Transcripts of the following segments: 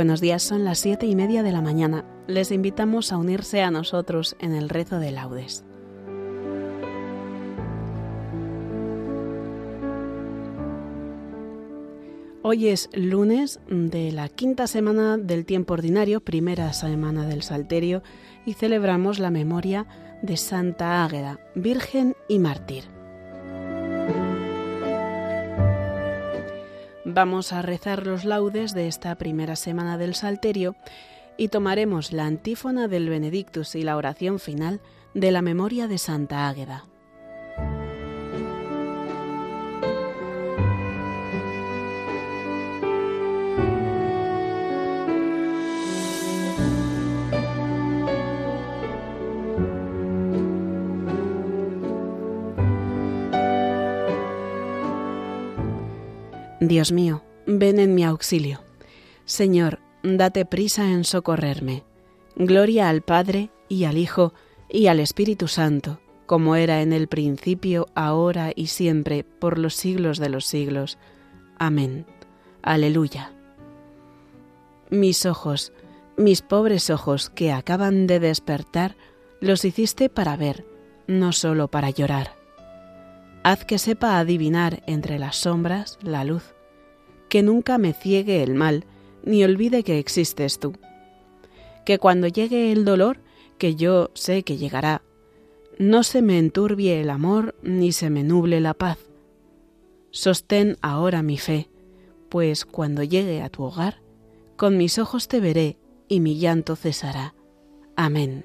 Buenos días, son las siete y media de la mañana. Les invitamos a unirse a nosotros en el rezo de laudes. Hoy es lunes de la quinta semana del tiempo ordinario, primera semana del Salterio, y celebramos la memoria de Santa Águeda, Virgen y Mártir. Vamos a rezar los laudes de esta primera semana del Salterio y tomaremos la antífona del Benedictus y la oración final de la memoria de Santa Águeda. Dios mío, ven en mi auxilio. Señor, date prisa en socorrerme. Gloria al Padre y al Hijo y al Espíritu Santo, como era en el principio, ahora y siempre, por los siglos de los siglos. Amén. Aleluya. Mis ojos, mis pobres ojos que acaban de despertar, los hiciste para ver, no solo para llorar. Haz que sepa adivinar entre las sombras la luz, que nunca me ciegue el mal, ni olvide que existes tú. Que cuando llegue el dolor, que yo sé que llegará, no se me enturbie el amor, ni se me nuble la paz. Sostén ahora mi fe, pues cuando llegue a tu hogar, con mis ojos te veré y mi llanto cesará. Amén.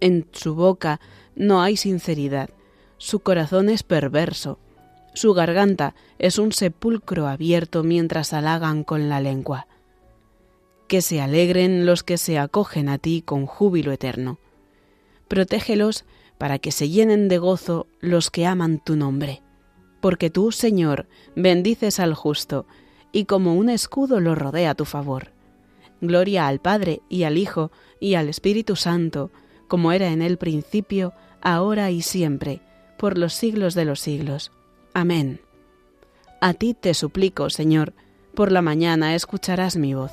en su boca no hay sinceridad, su corazón es perverso, su garganta es un sepulcro abierto mientras halagan con la lengua. Que se alegren los que se acogen a ti con júbilo eterno. Protégelos para que se llenen de gozo los que aman tu nombre. Porque tú, Señor, bendices al justo, y como un escudo lo rodea tu favor. Gloria al Padre y al Hijo y al Espíritu Santo, como era en el principio, ahora y siempre, por los siglos de los siglos. Amén. A ti te suplico, Señor, por la mañana escucharás mi voz.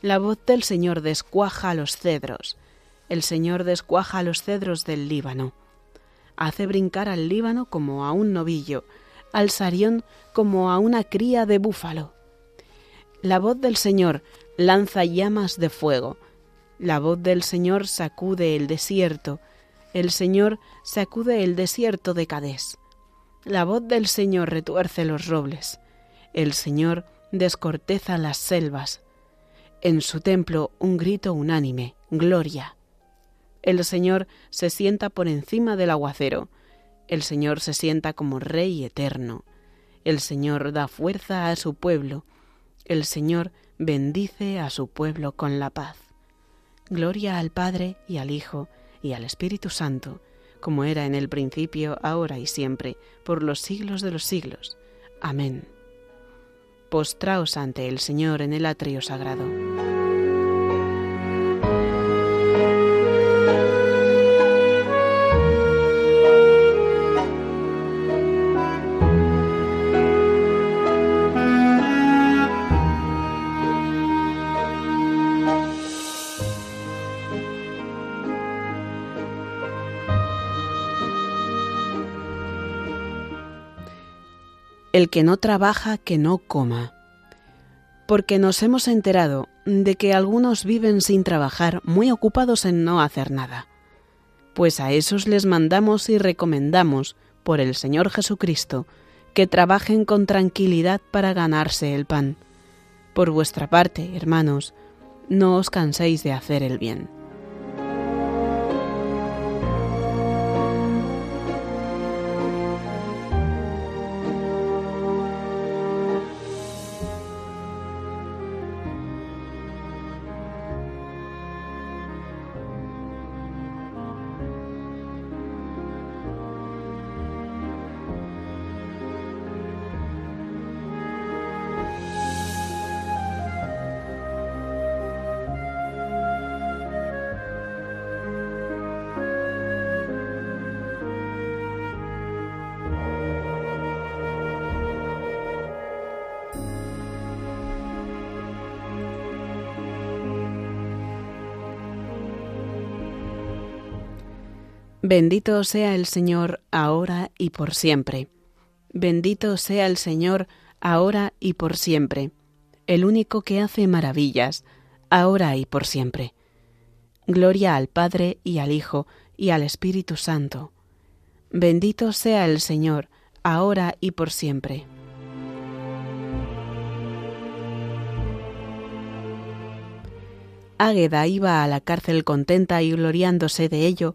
la voz del Señor descuaja los cedros. El Señor descuaja los cedros del Líbano. Hace brincar al Líbano como a un novillo, al Sarión como a una cría de búfalo. La voz del Señor lanza llamas de fuego. La voz del Señor sacude el desierto. El Señor sacude el desierto de Cadés. La voz del Señor retuerce los robles. El Señor descorteza las selvas en su templo un grito unánime, Gloria. El Señor se sienta por encima del aguacero, el Señor se sienta como Rey eterno, el Señor da fuerza a su pueblo, el Señor bendice a su pueblo con la paz. Gloria al Padre y al Hijo y al Espíritu Santo, como era en el principio, ahora y siempre, por los siglos de los siglos. Amén postraos ante el Señor en el atrio sagrado. El que no trabaja, que no coma. Porque nos hemos enterado de que algunos viven sin trabajar, muy ocupados en no hacer nada. Pues a esos les mandamos y recomendamos, por el Señor Jesucristo, que trabajen con tranquilidad para ganarse el pan. Por vuestra parte, hermanos, no os canséis de hacer el bien. Bendito sea el Señor ahora y por siempre. Bendito sea el Señor ahora y por siempre, el único que hace maravillas, ahora y por siempre. Gloria al Padre y al Hijo y al Espíritu Santo. Bendito sea el Señor ahora y por siempre. Águeda iba a la cárcel contenta y gloriándose de ello,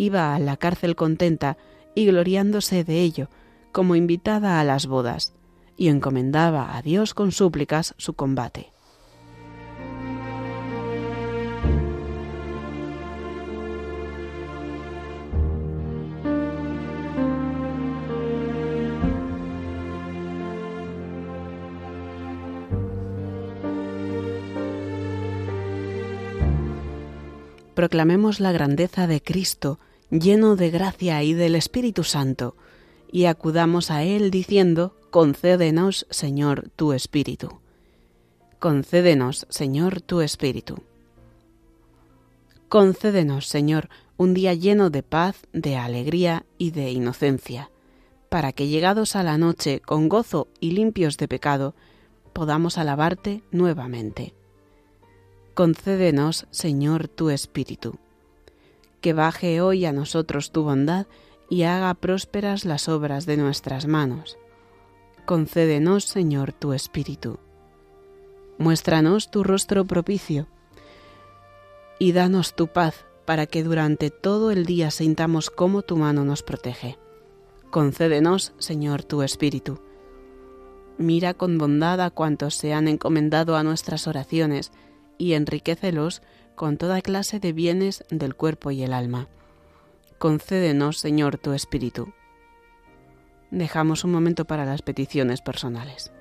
iba a la cárcel contenta y gloriándose de ello, como invitada a las bodas, y encomendaba a Dios con súplicas su combate. proclamemos la grandeza de Cristo, lleno de gracia y del Espíritu Santo, y acudamos a Él diciendo, Concédenos, Señor, tu Espíritu. Concédenos, Señor, tu Espíritu. Concédenos, Señor, un día lleno de paz, de alegría y de inocencia, para que llegados a la noche con gozo y limpios de pecado, podamos alabarte nuevamente Concédenos, Señor, tu Espíritu. Que baje hoy a nosotros tu bondad y haga prósperas las obras de nuestras manos. Concédenos, Señor, tu Espíritu. Muéstranos tu rostro propicio y danos tu paz para que durante todo el día sintamos cómo tu mano nos protege. Concédenos, Señor, tu Espíritu. Mira con bondad a cuantos se han encomendado a nuestras oraciones, y enriquecelos con toda clase de bienes del cuerpo y el alma. Concédenos, Señor, tu Espíritu. Dejamos un momento para las peticiones personales.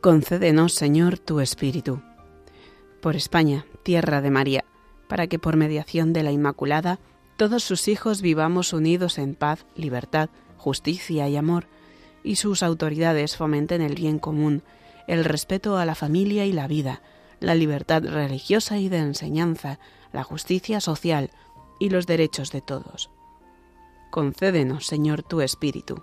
Concédenos, Señor, tu Espíritu. Por España, tierra de María, para que por mediación de la Inmaculada todos sus hijos vivamos unidos en paz, libertad, justicia y amor, y sus autoridades fomenten el bien común, el respeto a la familia y la vida, la libertad religiosa y de enseñanza, la justicia social y los derechos de todos. Concédenos, Señor, tu Espíritu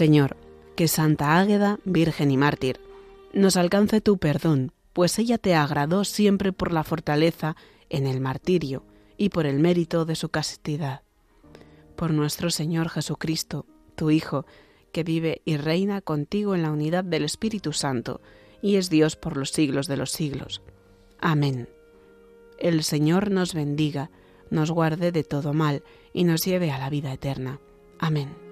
Señor, que Santa Águeda, Virgen y Mártir, nos alcance tu perdón, pues ella te agradó siempre por la fortaleza en el martirio y por el mérito de su castidad. Por nuestro Señor Jesucristo, tu Hijo, que vive y reina contigo en la unidad del Espíritu Santo, y es Dios por los siglos de los siglos. Amén. El Señor nos bendiga, nos guarde de todo mal, y nos lleve a la vida eterna. Amén.